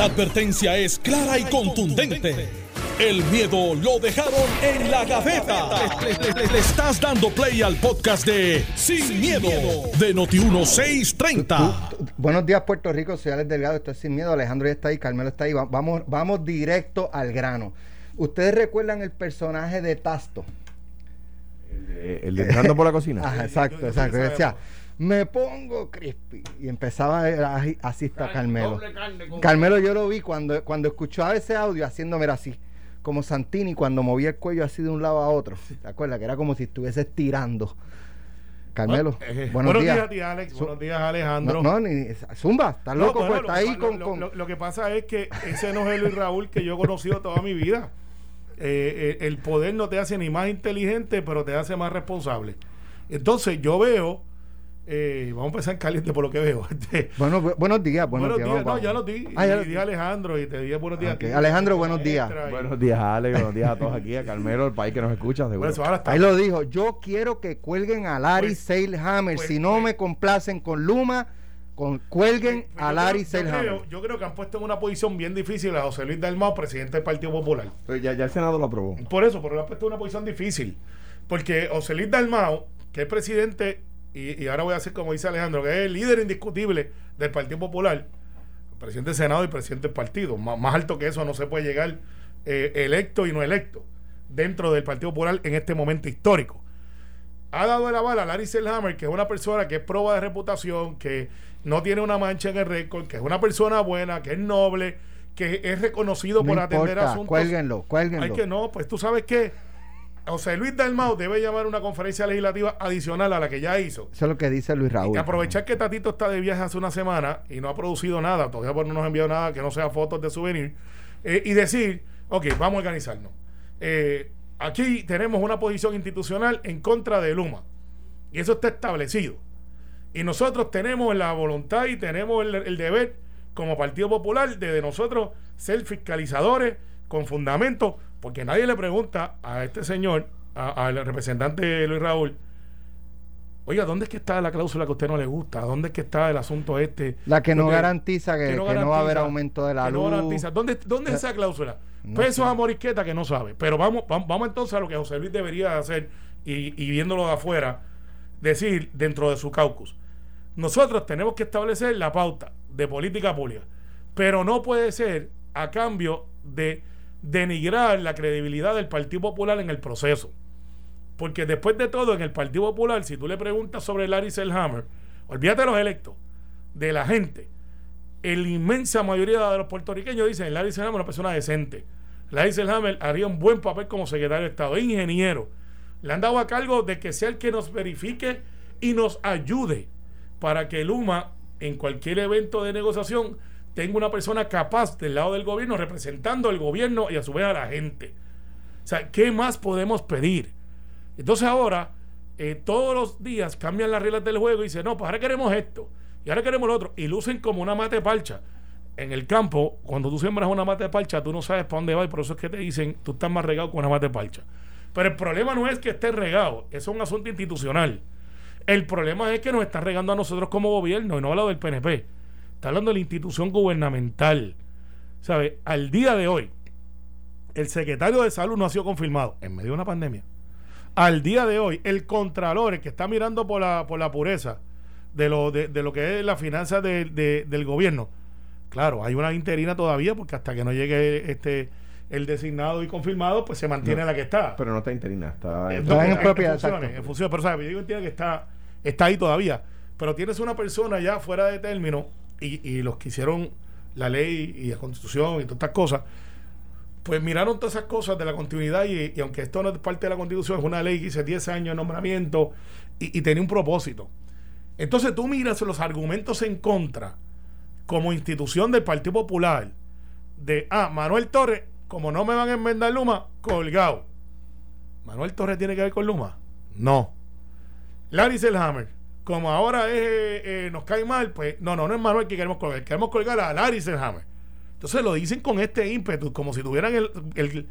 La advertencia es clara y contundente. El miedo lo dejaron en la gaveta. Le, le estás dando play al podcast de Sin, miedo, de Noti1630. Buenos días, Puerto Rico. Soy Alex Delgado. Estoy sin miedo. Alejandro ya está ahí. Carmelo está ahí. Va- Vamos, vamos directo al grano. ¿Ustedes recuerdan el personaje de Tasto? El de entrando por la cocina. Ajá, exacto, exacto. Decía, me pongo crispy. Y empezaba a- así, así está Carmelo. Carmelo yo lo vi cuando, cuando escuchaba ese audio haciéndome así. Como Santini cuando movía el cuello así de un lado a otro. ¿Te acuerdas? Que era como si estuviese estirando. Carmelo, Eh, buenos, días. tía Alex. Su- buenos días, Alejandro. No, no, ni Zumba, estás No, loco, bueno, pues lo, está ahí lo- con, lo- con- lo- lo que pasa es que ese no es el Luis Raúl que yo he conocido toda mi vida. Eh, eh, el poder no te hace ni más inteligente, pero te hace más responsable. Entonces yo veo, eh, vamos a empezar en caliente por lo que veo. Este, Bueno, bu- buenos días, buenos, buenos días. días, vamos, no, ya los di. Ah, ya y los di a Alejandro y te di buenos días. Alejandro, buenos días. Extra y- Buenos días, Alex. Buenos días a todos aquí, a Carmelo, el país que nos escucha, seguro. eso ahora está. Ahí lo dijo, yo quiero que cuelguen a Larry Pues- Seilhammer. pues- si no pues- me complacen con Luma, con, cuelguen Pues a Larry yo Seilhammer. creo, yo creo que han puesto en una posición bien difícil a José Luis Dalmau, presidente del Partido Popular. Pero ya, ya el Senado lo aprobó. Por eso, porque lo han puesto en una posición difícil. Porque José Luis Dalmao, que es presidente, y, y ahora voy a hacer como dice Alejandro, que es el líder indiscutible del Partido Popular, presidente del Senado y presidente del partido. Má- Más, alto que eso no se puede llegar eh, electo y no electo dentro del Partido Popular en este momento histórico. Ha dado el aval a Larry Selhammer, que es una persona que es prueba de reputación, que no tiene una mancha en el récord, que es una persona buena, que es noble, que es reconocido no por atender importa, asuntos cuélguenlo, cuélguenlo. hay que no, pues tú sabes que José Luis Dalmau debe llamar una conferencia legislativa adicional a la que ya hizo. Eso es lo que dice Luis Raúl. Y aprovechar que Tatito está de viaje hace una semana y no ha producido nada, todavía pues no nos ha enviado nada que no sea fotos de souvenir, eh, y decir, ok, vamos a organizarnos. Eh, aquí tenemos una posición institucional en contra de Luma, y eso está establecido. Y nosotros tenemos la voluntad y tenemos el, el deber como Partido Popular de, de nosotros ser fiscalizadores con fundamento, porque nadie le pregunta a este señor, al representante Luis Raúl, oiga, ¿dónde es que está la cláusula que a usted no le gusta? ¿Dónde es que está el asunto este? La que no garantiza que, que no, va a haber aumento de la que luz. No garantiza. ¿Dónde, dónde es esa cláusula? No pues eso sé. es a morisqueta que no sabe. Pero vamos, vamos, vamos entonces a lo que José Luis debería hacer y, y viéndolo de afuera, decir dentro de su caucus. Nosotros tenemos que establecer la pauta de política pública, pero no puede ser a cambio de denigrar la credibilidad del Partido Popular en el proceso. Porque después de todo, en el Partido Popular, si tú le preguntas sobre Larry Selhammer, olvídate de los electos, de la gente, la inmensa mayoría de los puertorriqueños dicen Larry Selhammer es una persona decente. Larry Selhammer haría un buen papel como secretario de Estado, es ingeniero. Le han dado a cargo de que sea el que nos verifique y nos ayude para que Luma, en cualquier evento de negociación, tenga una persona capaz del lado del gobierno, representando al gobierno y a su vez a la gente. O sea, ¿qué más podemos pedir? Entonces ahora, eh, todos los días cambian las reglas del juego y dicen, no, pues ahora queremos esto, y ahora queremos lo otro, y lucen como una mate parcha. En el campo, cuando tú siembras una mate parcha, tú no sabes para dónde va, y por eso es que te dicen, tú estás más regado con una mate parcha. Pero el problema no es que esté regado, eso es un asunto institucional. El problema es que nos está regando a nosotros como gobierno, y no hablo del PNP, está hablando de la institución gubernamental. ¿Sabe? Al día de hoy, el secretario de salud no ha sido confirmado en medio de una pandemia. Al día de hoy, el contralor, el que está mirando por la, por la pureza de lo, de, de lo que es la finanza de- de- del gobierno, claro, hay una interina todavía porque hasta que no llegue este el designado y confirmado, pues se mantiene No, la que está. Pero no está interina, está Eh, en- no, Está en en propiedad, funciones, exacto. en funciones, pero ¿sabes? yo entiendo que está, está ahí todavía. Pero tienes una persona ya fuera de término y, los que hicieron la ley y la constitución y todas estas cosas, pues miraron todas esas cosas de la continuidad y, aunque esto no es parte de la constitución, es una ley que dice 10 años de nombramiento y, y tenía un propósito. Entonces tú miras los argumentos en contra como institución del Partido Popular de, ah, Manuel Torres, como no me van a enmendar Luma, colgado. Manuel Torres tiene que ver con Luma. No. Larry Selhammer, como ahora eh, eh, nos cae mal, pues no, no, no es Manuel que queremos colgar, queremos colgar a Larry Selhammer. Entonces lo dicen con este ímpetu, como si tuvieran el, el,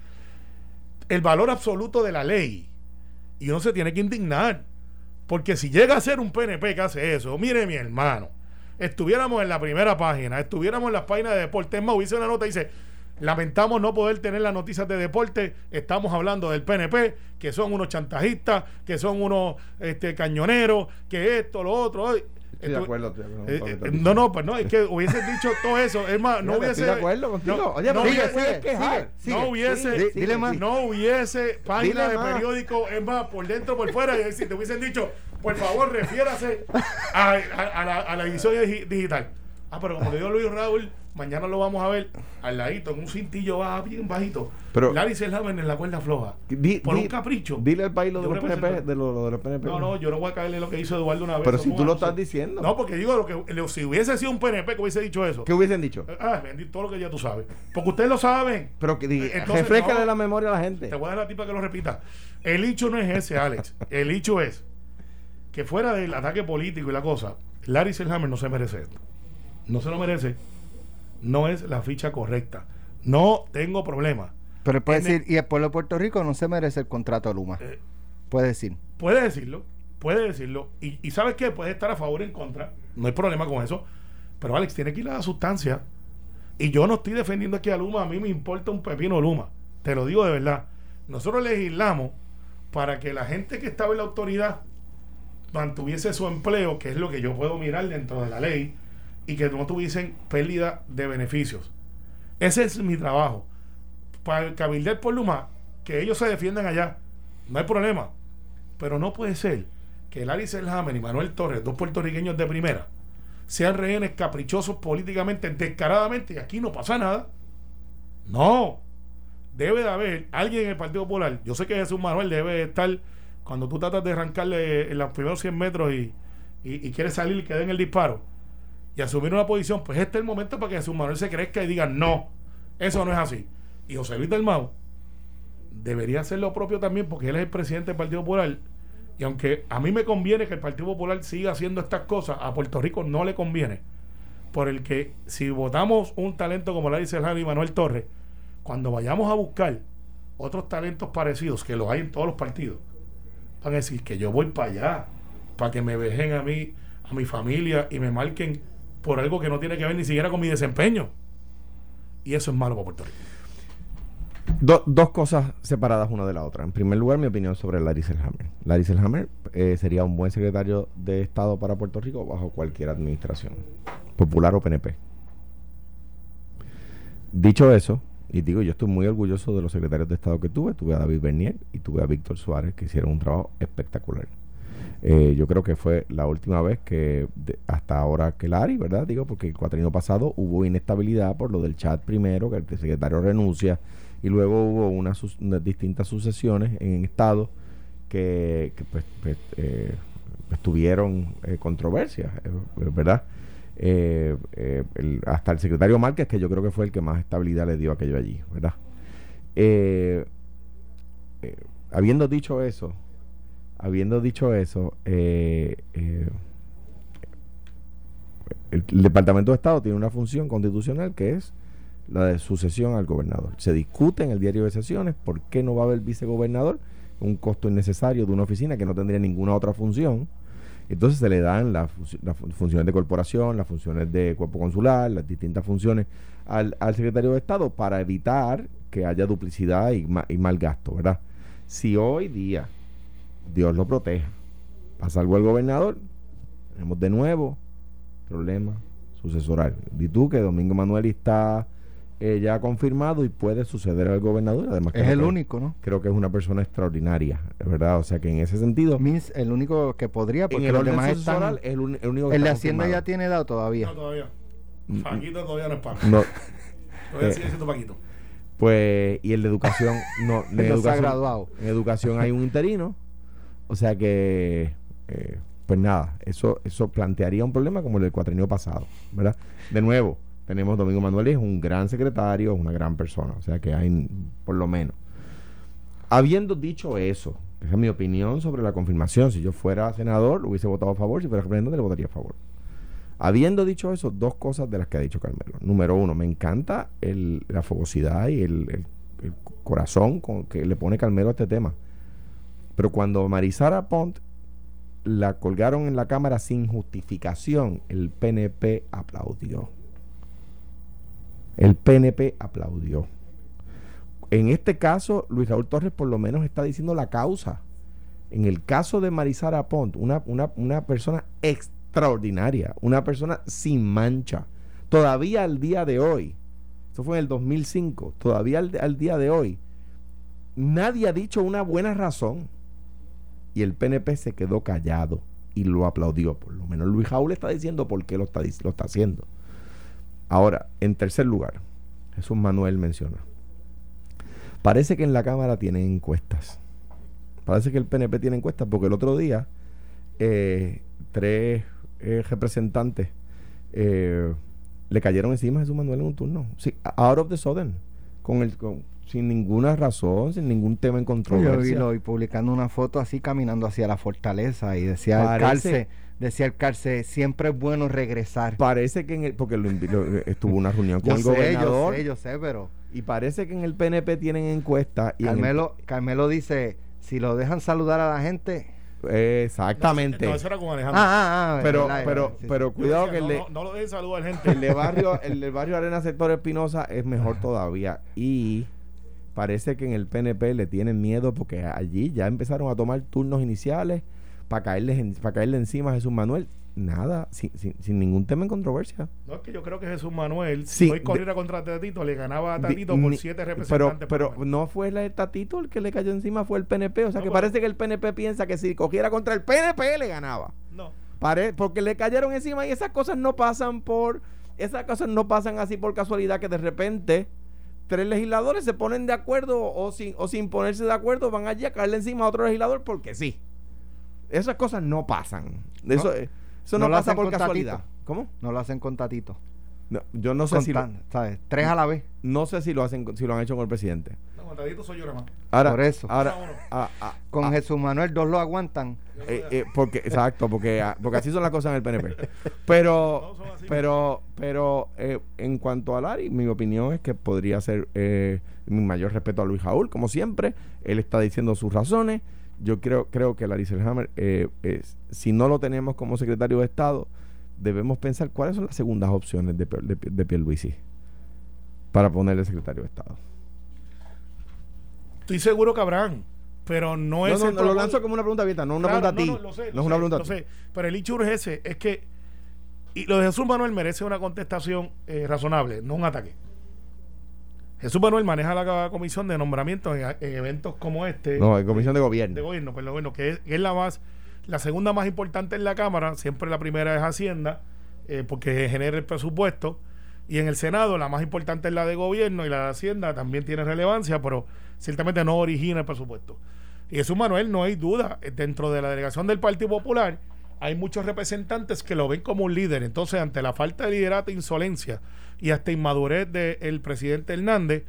el valor absoluto de la ley. Y uno se tiene que indignar. Porque si llega a ser un PNP que hace eso, mire mi hermano, estuviéramos en la primera página, estuviéramos en las páginas de deporte. Es más, hubiese una nota y dice, lamentamos no poder tener las noticias de deporte, estamos hablando del PNP, que son unos chantajistas, que son unos este, cañoneros, que esto, lo otro. Estoy de acuerdo, estoy de acuerdo Eh, eh, no, no, pues no, es que hubiesen dicho todo eso. Es más, no hubiese. estoy de acuerdo contigo. no- Oye, no pero sigue, te puedes sigue, quejar. sigue, no hubiese, Di- dile más. no hubiese página Dile de más. periódico, es más, por dentro, por fuera, y si te hubiesen dicho, por favor, refiérase a, a- a la, a la edición digi- digital. Ah, pero como le dio Luis Raúl, mañana lo vamos a ver al ladito, en un cintillo baja, bien bajito. Pero- Larry Selhammer en la cuerda floja. Di- por di- un capricho. Dile al país lo de los PNP. De lo, lo de los PNP. No, no, yo no voy a caerle lo que hizo Eduardo una vez. Pero si tú lo estás diciendo. No, porque digo, lo que, lo- si hubiese sido un PNP que hubiese dicho eso. ¿Qué hubiesen dicho? Ah, bendito, todo lo que ya tú sabes. Porque ustedes lo saben. Pero que refrescale no. la memoria a la gente. Te voy a dar la tipa que lo repita. El hecho no es ese, Alex. El hecho es que fuera del ataque político y la cosa, Larry Selhammer no se merece esto. No se lo merece. No es la ficha correcta. No tengo problema. Pero puede En el- decir, y el pueblo de Puerto Rico no se merece el contrato de Luma. Eh, Puede decir. Puede decirlo, puede decirlo. Y, y ¿sabes qué? Puede estar a favor o en contra. No hay problema con eso. Pero Alex, tiene que ir a la sustancia. Y yo no estoy defendiendo aquí a Luma. A mí me importa un pepino Luma. Te lo digo de verdad. Nosotros legislamos para que la gente que estaba en la autoridad mantuviese su empleo, que es lo que yo puedo mirar dentro de la ley, y que no tuviesen pérdida de beneficios. Ese es mi trabajo. Para el cabilder por Luma, que ellos se defiendan allá, no hay problema. Pero no puede ser que Larry Selhammer y Manuel Torres, dos puertorriqueños de primera, sean rehenes caprichosos políticamente, descaradamente, y aquí no pasa nada. No. Debe de haber alguien en el Partido Popular. Yo sé que Jesús Manuel debe estar, cuando tú tratas de arrancarle en los primeros 100 metros y, y, y quieres salir y quede en el disparo y asumir una posición, pues este es el momento para que Jesús Manuel se crezca y diga, no, eso no es así. Y José Luis del Mau debería hacer lo propio también porque él es el presidente del Partido Popular. Y aunque a mí me conviene que el Partido Popular siga haciendo estas cosas, a Puerto Rico no le conviene. Por el que si votamos un talento como Larry Serrano y Manuel Torres, cuando vayamos a buscar otros talentos parecidos, que los hay en todos los partidos, van a decir que yo voy para allá, para que me vejen a mí, a mi familia y me marquen por algo que no tiene que ver ni siquiera con mi desempeño. Y eso es malo para Puerto Rico. Do- dos cosas separadas una de la otra. En primer lugar, mi opinión sobre Larry Selhammer. Larry Selhammer eh, sería un buen secretario de Estado para Puerto Rico bajo cualquier administración, popular o PNP. Dicho eso, y digo, yo estoy muy orgulloso de los secretarios de Estado que tuve. Tuve a David Bernier y tuve a Víctor Suárez, que hicieron un trabajo espectacular. Eh, yo creo que fue la última vez que, hasta ahora que Larry, ¿verdad? Digo, porque el cuatrienio pasado hubo inestabilidad por lo del chat primero, que el secretario renuncia, y luego hubo unas, unas distintas sucesiones en estados que, que, pues, pues, eh, pues, tuvieron eh, controversias, eh, ¿verdad? Eh, eh, el- hasta el secretario Márquez, que yo creo que fue el que más estabilidad le dio aquello allí, ¿verdad? Eh, eh, habiendo dicho eso, habiendo dicho eso, eh, eh, el, Departamento de Estado tiene una función constitucional que es la de sucesión al gobernador. Se discute en el diario de sesiones por qué no va a haber vicegobernador, un costo innecesario de una oficina que no tendría ninguna otra función. Entonces se le dan las, funci- las fun- funciones de corporación, las funciones de cuerpo consular, las distintas funciones al, secretario de Estado para evitar que haya duplicidad y, y mal gasto, ¿verdad? Si hoy día, Dios lo proteja, pasa algo al gobernador, tenemos de nuevo problema sucesoral. Di tú que Domingo Manuel está eh, ya confirmado y puede suceder al gobernador. Además, Es el único, ¿no? Creo que es una persona extraordinaria, ¿verdad? O sea que en ese sentido, Means el único que podría, en porque el los demás están. es el, único que El de Hacienda ya tiene edad todavía. No, todavía. Mm, Paquito todavía no es Paco. No, Todavía eh, sigue siendo Paquito. pues, y el de educación, no, en No se ha educación, graduado. en educación hay un interino, o sea que, eh, pues nada, eso, eso plantearía un problema como el del cuatrenio pasado, ¿verdad? De nuevo, tenemos Domingo Manuel, es un gran secretario, una gran persona, o sea que hay, por lo menos. Habiendo dicho eso, esa es mi opinión sobre la confirmación, si yo fuera senador, hubiese votado a favor, si fuera representante, le votaría a favor. Habiendo dicho eso, dos cosas de las que ha dicho Carmelo. Número uno, me encanta el- la fogosidad y el- el corazón con que le pone Carmelo a este tema. Pero cuando Marisara Pont la colgaron en la Cámara sin justificación, el PNP aplaudió. El PNP aplaudió. En este caso, Luis Raúl Torres por lo menos está diciendo la causa. En el caso de Marisara Pont, una, una persona extraordinaria, una persona sin mancha, todavía al día de hoy, eso fue en el 2005, todavía al, día de hoy, nadie ha dicho una buena razón. Y el PNP se quedó callado y lo aplaudió. Por lo menos Luis Jaúl está diciendo por qué lo está, lo está haciendo. Ahora, en tercer lugar, Jesús Manuel menciona. Parece que en la Cámara tienen encuestas. Parece que el PNP tiene encuestas porque el otro día eh, tres eh, representantes eh, le cayeron encima a Jesús Manuel en un turno. Sí, out of the sudden. Con el, sin ninguna razón, sin ningún tema en controversia. Yo vi, publicando una foto así caminando hacia la fortaleza y decía el cárcel, decía el cárcel, siempre es bueno regresar. Parece que en el, porque lo, estuvo una reunión con el gobernador. Yo sé, yo sé, pero y parece que en el PNP tienen encuesta y Carmelo, Carmelo dice, si lo dejan saludar a la gente, exactamente. No, eso era con Alejandro. Ah, ah, ah pero, pero, pero cuidado que el de. No, lo dejen saludar gente. El de barrio, el del barrio Arena Sector Espinosa es mejor todavía. Y parece que en el PNP le tienen miedo porque allí ya empezaron a tomar turnos iniciales para caerle, para caerle encima a Jesús Manuel nada, sin, sin, ningún tema en controversia. No, es que yo creo que Jesús Manuel, si hoy corriera contra Tatito, le ganaba a Tatito por siete representantes. Pero, pero no fue el Tatito el que le cayó encima, fue el PNP. O sea, que parece que el PNP piensa que si cogiera contra el PNP le ganaba. No. porque le cayeron encima y esas cosas no pasan por. Esas cosas no pasan así por casualidad que de repente tres legisladores se ponen de acuerdo o sin, o sin ponerse de acuerdo van allí a caerle encima a otro legislador porque sí. Esas cosas no pasan. Eso es eso no, pasa por casualidad. ¿Cómo? No lo hacen con Tatito. Yo no sé si ¿sabes? Tres a la vez. No sé si lo hacen si lo han hecho con el presidente. No, con Tatito soy yo más. Ahora, por eso. Ahora, con Jesús Manuel dos lo aguantan. Eh, eh, porque exacto, porque porque así son las cosas en el PNP. Pero pero pero eh, en cuanto a Lari, mi opinión es que podría ser mi mayor respeto a Luis Jaúl, como siempre, él está diciendo sus razones yo creo, creo que Larry Selhammer, eh, si no lo tenemos como secretario de Estado, debemos pensar cuáles son las segundas opciones de, de, de Pierluisi para ponerle secretario de Estado. Estoy seguro que habrán, pero no, es. No, lo lanzo como una pregunta abierta, no una pregunta a ti. No, sé, es una pregunta a ti. Pero el hecho es ese, es que. Y lo de Jesús Manuel merece una contestación eh, razonable, no un ataque. Jesús Manuel maneja la comisión de nombramiento en, eventos como este. No, en comisión de gobierno. De gobierno, pero bueno, que es, la más, la segunda más importante en la Cámara, siempre la primera es Hacienda, eh, porque genera el presupuesto. Y en el Senado la más importante es la de gobierno y la de Hacienda también tiene relevancia, pero ciertamente no origina el presupuesto. Y Jesús Manuel, no hay duda, dentro de la delegación del Partido Popular hay muchos representantes que lo ven como un líder. Entonces, ante la falta de liderato e insolencia y hasta inmadurez del presidente Hernández,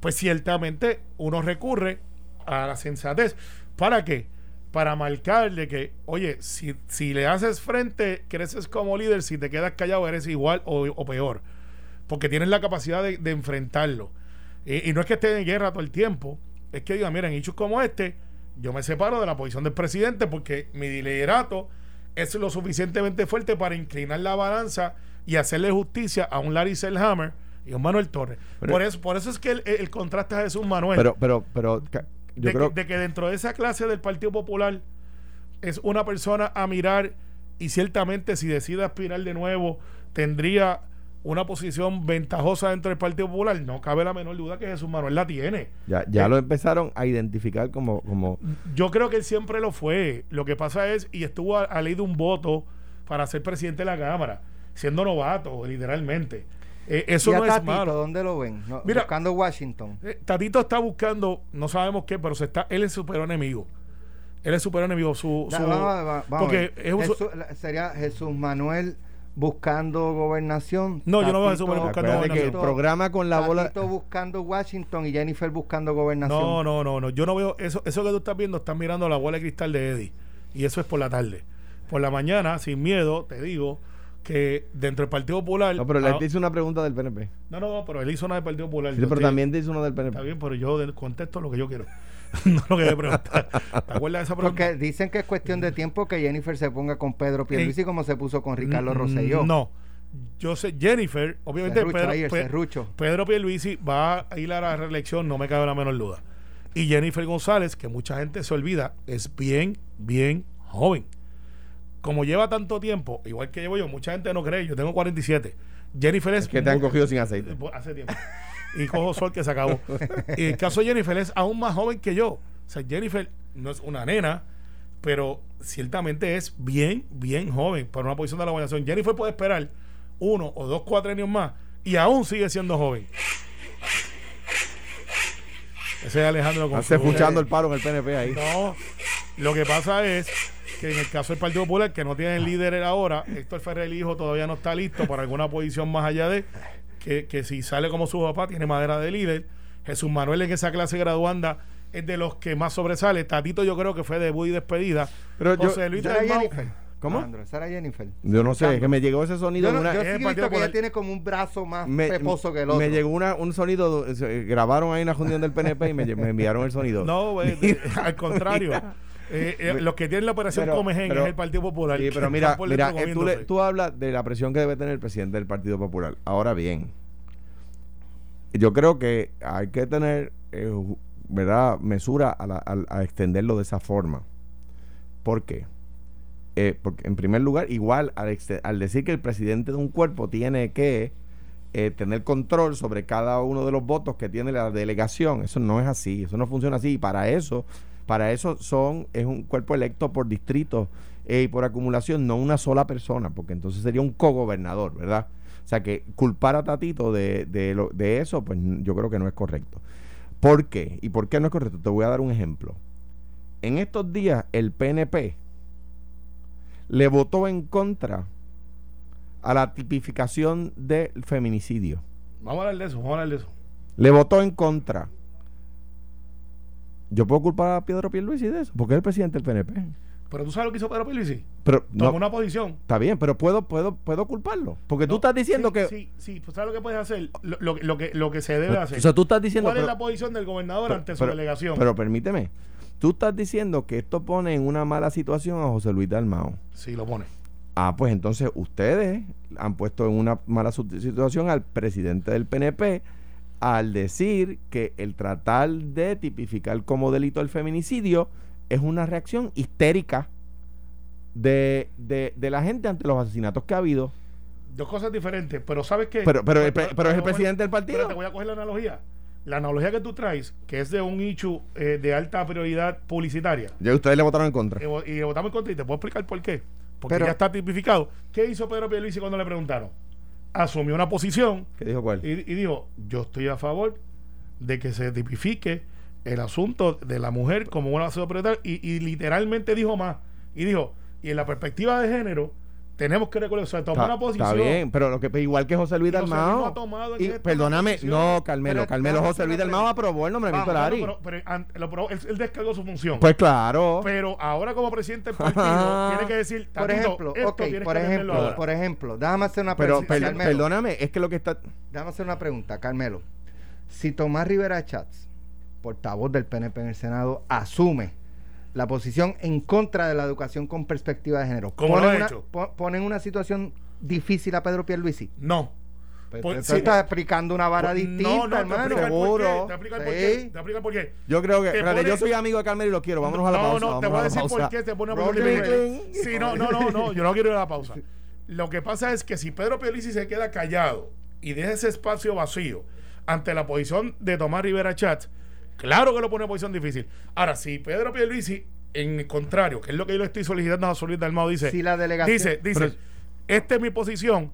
pues ciertamente uno recurre a la sensatez. ¿Para qué? Para marcarle que, oye, si, si le haces frente, creces como líder, si te quedas callado, eres igual o, peor. Porque tienes la capacidad de, enfrentarlo. Y, no es que esté en guerra todo el tiempo, es que diga, miren, hechos como este, yo me separo de la posición del presidente porque mi liderato es lo suficientemente fuerte para inclinar la balanza y hacerle justicia a un Larry Selhammer y a un Manuel Torres. por eso, por eso es que el, contraste es un Manuel. Pero, pero, pero de, creo... que, de que dentro de esa clase del Partido Popular es una persona a mirar y ciertamente si decide aspirar de nuevo tendría una posición ventajosa dentro del Partido Popular, no cabe la menor duda que Jesús Manuel la tiene. Ya, ya eh, lo empezaron a identificar como, como... Yo creo que él siempre lo fue. Lo que pasa es, y estuvo a, a ley de un voto para ser presidente de la Cámara siendo novato, literalmente. Eh, eso no es malo. ¿Dónde lo ven? buscando Washington. Eh, Tatito está buscando, no sabemos qué, pero se está, él es super enemigo. Él es super enemigo. Su, porque sería Jesús Manuel buscando gobernación. No, yo no veo a Jesús Manuel buscando gobernación. Que el programa con la bola. buscando Washington y Jennifer buscando gobernación. No, no, no, no. Yo no veo eso. Eso que tú estás viendo, estás mirando la bola de cristal de Eddie. Y eso es por la tarde. Por la mañana, sin miedo, te digo que dentro del Partido Popular. No, pero él te hizo una pregunta del PNP. No, no, pero él hizo una del Partido Popular. pero también te hizo una del PNP. Está bien, pero yo contesto lo que yo quiero. no lo que me preguntar. ¿Te acuerdas de esa pregunta? Porque dicen que es cuestión de tiempo que Jennifer se ponga con Pedro Pierluisi como se puso con Ricardo Mm, Rosselló. No. Yo sé, Jennifer, obviamente Serrucho Pedro, ahí, el Pe- serrucho. Pedro Pierluisi va a ir a la reelección, no me cabe la menor duda. Y Jennifer González, que mucha gente se olvida, es bien, bien joven. Como lleva tanto tiempo, igual que llevo yo, mucha gente no cree, yo tengo 47. Jennifer es... que te han cogido sin aceite. Pues, Hace tiempo. Y cojo sol que se acabó. Y el caso de Jennifer es aún más joven que yo. O sea, Jennifer no es una nena, pero ciertamente es bien, bien joven para una posición de la gobernación. Jennifer puede esperar uno o dos cuatrenios más y aún sigue siendo joven. Ese es Alejandro su- escuchando el paro en el PNP ahí. no, lo que pasa es que en el caso del Partido Popular, que no tiene líder ahora, Héctor Ferrer, el hijo, todavía no está listo para alguna posición más allá de que, que si sale como su papá, tiene madera de líder. Jesús Manuel en esa clase graduanda es de los que más sobresale. Tatito yo creo que fue debut y despedida. Pero yo- José Luis era Dalmau- Jennifer. ¿Cómo? Alejandro, era Jennifer. Yo no sé, es que me llegó ese sonido Yo, no, una. yo sí he visto que ella tiene como un brazo más me- peposo que el otro. Me llegó una, un sonido, eh, grabaron ahí una reunión del PNP y me, me enviaron el sonido. No, de- al contrario. Eh, eh, los que tienen la operación Pero- Comején pero- es el Partido Popular. Sí, pero mira, mira eh, tú, le- tú hablas de la presión que debe tener el presidente del Partido Popular. Ahora bien, yo creo que hay que tener, eh, ¿verdad?, mesura a, la- al- a extenderlo de esa forma. ¿Por qué? Eh, porque en primer lugar, igual al, al decir que el presidente de un cuerpo tiene que eh, tener control sobre cada uno de los votos que tiene la delegación, eso no es así, eso no funciona así. Y para eso, para eso son, es un cuerpo electo por distrito eh, y por acumulación, no una sola persona, porque entonces sería un cogobernador, ¿verdad? O sea que culpar a Tatito de, de, lo- de eso, pues yo creo que no es correcto. ¿Por qué? ¿Y por qué no es correcto? Te voy a dar un ejemplo. En estos días, el PNP le votó en contra a la tipificación del feminicidio. Vamos a hablar de eso, vamos a hablar de eso. Le votó en contra. Yo puedo culpar a Pedro Pierluisi de eso, porque es el presidente del PNP. Pero tú sabes lo que hizo Pedro Pierluisi. Pero Tomó no, una posición. está bien, pero puedo, puedo, puedo culparlo. Porque tú No, estás diciendo sí, que. Sí, sí, pues ¿sabes lo que puedes hacer? Lo, lo- lo que, lo que se debe hacer. o sea, tú estás diciendo. ¿Cuál es la posición del gobernador pero- ante su delegación? Pero permíteme. Tú estás diciendo que esto pone en una mala situación a José Luis Dalmao. sí, lo pone. Ah, pues entonces ustedes han puesto en una mala situación al presidente del PNP al decir que el tratar de tipificar como delito el feminicidio es una reacción histérica de, de, de la gente ante los asesinatos que ha habido. Dos cosas diferentes, pero ¿sabes qué? Pero, pero, el Pero- es el presidente del Pero partido. te voy a coger la analogía. La analogía que tú traes, que es de un nicho eh, de alta prioridad publicitaria, Ya ustedes le votaron en contra. y, y votamos en contra y te puedo explicar por qué. Porque Pero- ya está tipificado. ¿Qué hizo Pedro Pierluisi cuando le preguntaron? Asumió una posición ¿Qué dijo cuál? y, y dijo, yo estoy a favor de que se tipifique el asunto de la mujer como una sociedad y, y literalmente dijo más. Y dijo, y en la perspectiva de género, tenemos que reconocer, o sea, una posición. está bien, pero lo que igual que José Luis Dalmao. y perdóname, no, Carmelo, Pero- Carmelo, pero- José Luis Dalmao aprobó el nombramiento de Vamos, Lari. pero, pero, aprobó, él, él descargó su función. Pues claro. pero ahora como presidente del partido Ajá. tiene que decir, Por ejemplo, esto ok, tienes por ejemplo, por ejemplo, déjame hacer una pero pregunta. per- perdóname, es que lo que está. Déjame hacer una pregunta, Carmelo. Si Tomás Rivera Chats, portavoz del PNP en el Senado, asume la posición en contra de la educación con perspectiva de género, ¿Cómo lo pone ha una, hecho? po- pone en una situación difícil a Pedro Pierluisi. No. Pues, Por- tú sí. estás explicando una vara distinta, no, no, te hermano. por Seguro. qué, Te por Sí. Te el por qué. Yo creo que. Te espérate, pone- yo soy amigo de Carmelo y lo quiero. Vámonos a la no, pausa. No, te vámonos voy a la decir pausa. por qué te pone a difícil. Sí, no, no, no, no, yo no quiero ir a la pausa. Lo que pasa es que si Pedro Pierluisi se queda callado y deja ese espacio vacío ante la posición de Tomás Rivera Chatz, claro que lo pone en posición difícil. Ahora, si Pedro Pierluisi, en el contrario, que es lo que yo le estoy solicitando a José Luis Dalmau, dice, Si la delegación- dice, dice, Pero- esta es mi posición,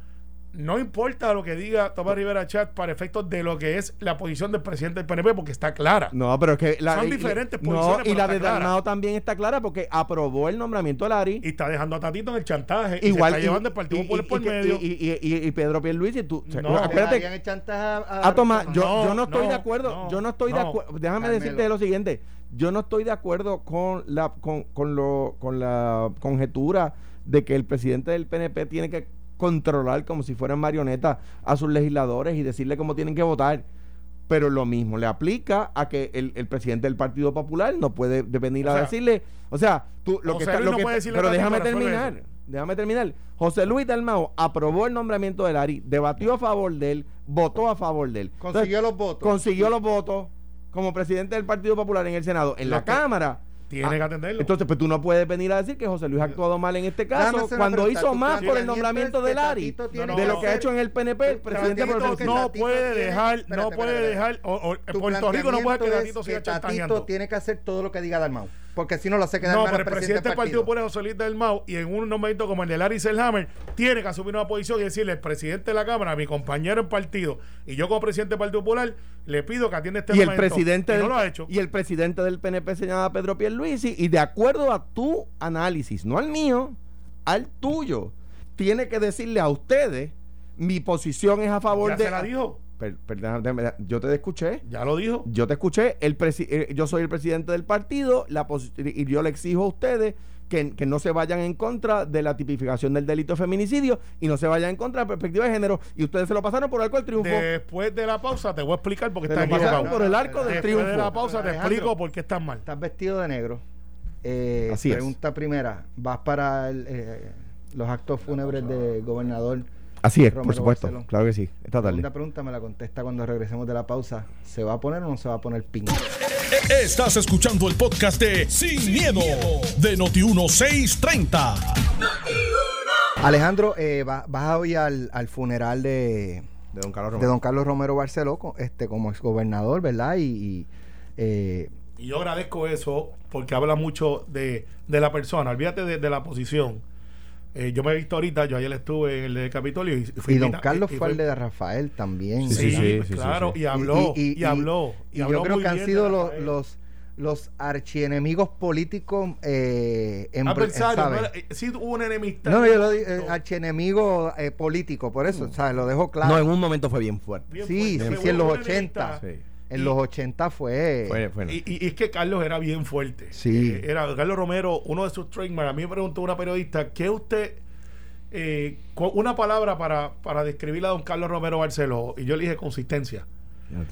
no importa lo que diga Tomás Rivera Chatz para efectos de lo que es la posición del presidente del PNP, porque está clara. No, pero es que. La, Son y- diferentes No, posiciones, y la de. Dalmao también está clara porque aprobó el nombramiento de Lari. Y está dejando a Tatito en el chantaje. y Igual. se está y- llevando el Partido y- Popular y- por y medio. Y, y, y, y Pedro Pierluisi, tú. No. Darían el chantaje a, a- Ah, Tomás, yo, No, yo no estoy no, de acuerdo. no, yo no estoy de acuerdo. Déjame Carmelo. decirte lo siguiente. Yo no estoy de acuerdo con la con, con lo con la conjetura de que el presidente del PNP tiene que controlar como si fueran marionetas a sus legisladores y decirle cómo tienen que votar. pero lo mismo le aplica a que el, el presidente del Partido Popular no puede de- venir O a sea, decirle, o sea, tú lo José que está, Luis lo no que puede pero déjame terminar, eso. déjame terminar. José Luis Dalmao aprobó el nombramiento de Lari, debatió a favor de él, votó a favor de él. Consiguió Entonces, los votos. consiguió los votos como presidente del Partido Popular en el Senado, en la que Cámara. Tiene Ah, que atenderlo. Entonces, pues tú no puedes venir a decir que José Luis ha actuado mal en este caso cuando pregunta. hizo ¿Tu más por el nombramiento de Lari Tatito No, de lo que ha hecho en el PNP el presidente Partido. no Tatito puede tiene- dejar, espérate, no puede espérate. dejar, o, o- Tu Puerto Rico no puede que Tatito siga Tatito tiene que hacer todo lo que diga Dalmau. Porque si no lo hace quedar No, mal pero el presidente del Partido partido. Popular, José Luis del Mau, y en un momento como el de Larry Selhammer, tiene que asumir una posición y decirle, el presidente de la Cámara, mi compañero en partido, y yo como presidente del Partido Popular, le pido que atienda este y el momento. presidente Y no del, lo ha hecho. y el presidente del PNP se llama Pedro Pierluisi y de acuerdo a tu análisis, no al mío, al tuyo, tiene que decirle a ustedes mi posición es a favor ya de se la dijo. Per- yo te escuché. Ya lo dijo. Yo te escuché, el presi- eh, yo soy el presidente del partido la y yo le exijo a ustedes que, que no se vayan en contra de la tipificación del delito de feminicidio y no se vayan en contra de la perspectiva de género y ustedes se lo pasaron por algo del triunfo. Después de la pausa te voy a explicar por qué pasaron equivocado. por el arco del Después de la triunfo. pausa te Alejandro. explico por qué estás mal. Estás vestido de negro. Eh, Así es. pregunta primera. ¿Vas para el, eh, los actos fúnebres del gobernador? Así es, por supuesto, Barceló. claro que sí, esta tarde. Segunda pregunta me la contesta cuando regresemos de la pausa. ¿Se va a poner o no se va a poner pin? Estás escuchando el podcast de Sin, miedo, de Noti1630. Alejandro, eh, va- vas hoy al, al funeral de, De don Carlos de Romero. don Carlos Romero Barceló este, como exgobernador, ¿verdad? Y, y, eh, Y yo agradezco eso porque habla mucho de, de la persona. Olvídate de, de la posición. Eh, yo me he visto ahorita, yo ayer estuve en el de Capitolio y, fui y don invita- Carlos y- y fue el de Rafael también. Sí, Sí, sí, sí, claro, sí, sí. y habló, y, habló. y y habló yo creo muy que han sido los, los, los archienemigos políticos eh, en Adversario, ¿sabes? no eh, sí hubo una enemistad. No, yo lo digo, eh, archienemigo eh, político, por eso, ¿sabes? Lo dejo claro. No, en un momento fue bien fuerte. Bien sí, fuerte, sí, en los una 80. enemistad. En Y- los 80 fue... Fue, fue no. Y, es que Carlos era bien fuerte. Sí. Eh, era Carlos Romero, uno de sus trademarks. A mí me preguntó una periodista, ¿qué usted, eh, una palabra para, para describir a don Carlos Romero Barceló? Y yo le dije consistencia.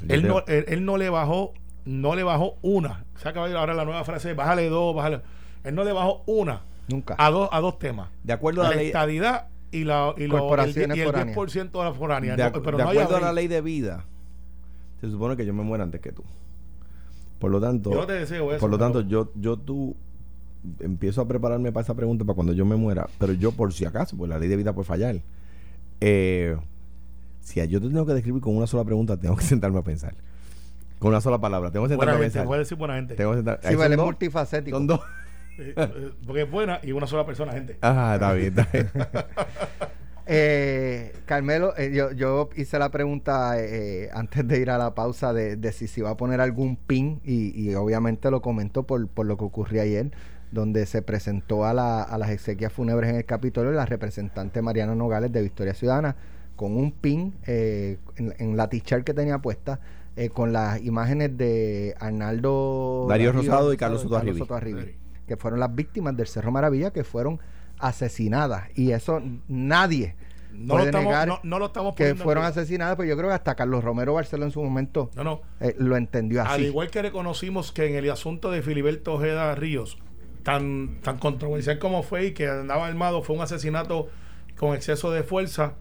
Él no, él, él no le bajó, no le bajó una. Se acaba de ir ahora la nueva frase, bájale dos, bájale. Él no le bajó una Nunca. a dos, a dos temas. De acuerdo a La la ley, estadidad y, la, y, lo- el, y el foráneas. 10% de la foránea. de, No, pero de no hay acuerdo a la ley de vida, se supone que yo me muera antes que tú. Por lo tanto, Yo no te deseo eso. por lo tanto, yo, yo tú empiezo a prepararme para esa pregunta para cuando yo me muera, pero yo por si acaso, pues la ley de vida puede fallar. Eh, si a- yo te tengo que describir con una sola pregunta, tengo que sentarme a pensar. Con una sola palabra, tengo que sentarme buena a gente, pensar. voy a decir buena gente. Tengo que sentar- Sí, vale, son es dos, multifacético. son dos. Eh, eh, porque es buena y una sola persona, gente. Ajá, está bien, está bien. Eh, Carmelo, eh, yo, yo hice la pregunta eh, antes de ir a la pausa de, de si se iba a poner algún pin y, y obviamente lo comentó por, por lo que ocurrió ayer, donde se presentó a, la- a las exequias fúnebres en el Capitolio la representante Mariana Nogales de Victoria Ciudadana con un pin eh, en, en la t-shirt que tenía puesta eh, con las imágenes de Arnaldo Darío Rosado y Carlos Soto. Sí. que fueron las víctimas del Cerro Maravilla que fueron asesinadas y eso nadie No lo, puede estamos, negar no, no lo estamos que fueron asesinadas, pues yo creo que hasta Carlos Romero Barceló en su momento No, no. eh, lo entendió Al así. igual que reconocimos que en el asunto de Filiberto Ojeda Ríos, tan, tan controversial como fue y que andaba armado, fue un asesinato con exceso de fuerza.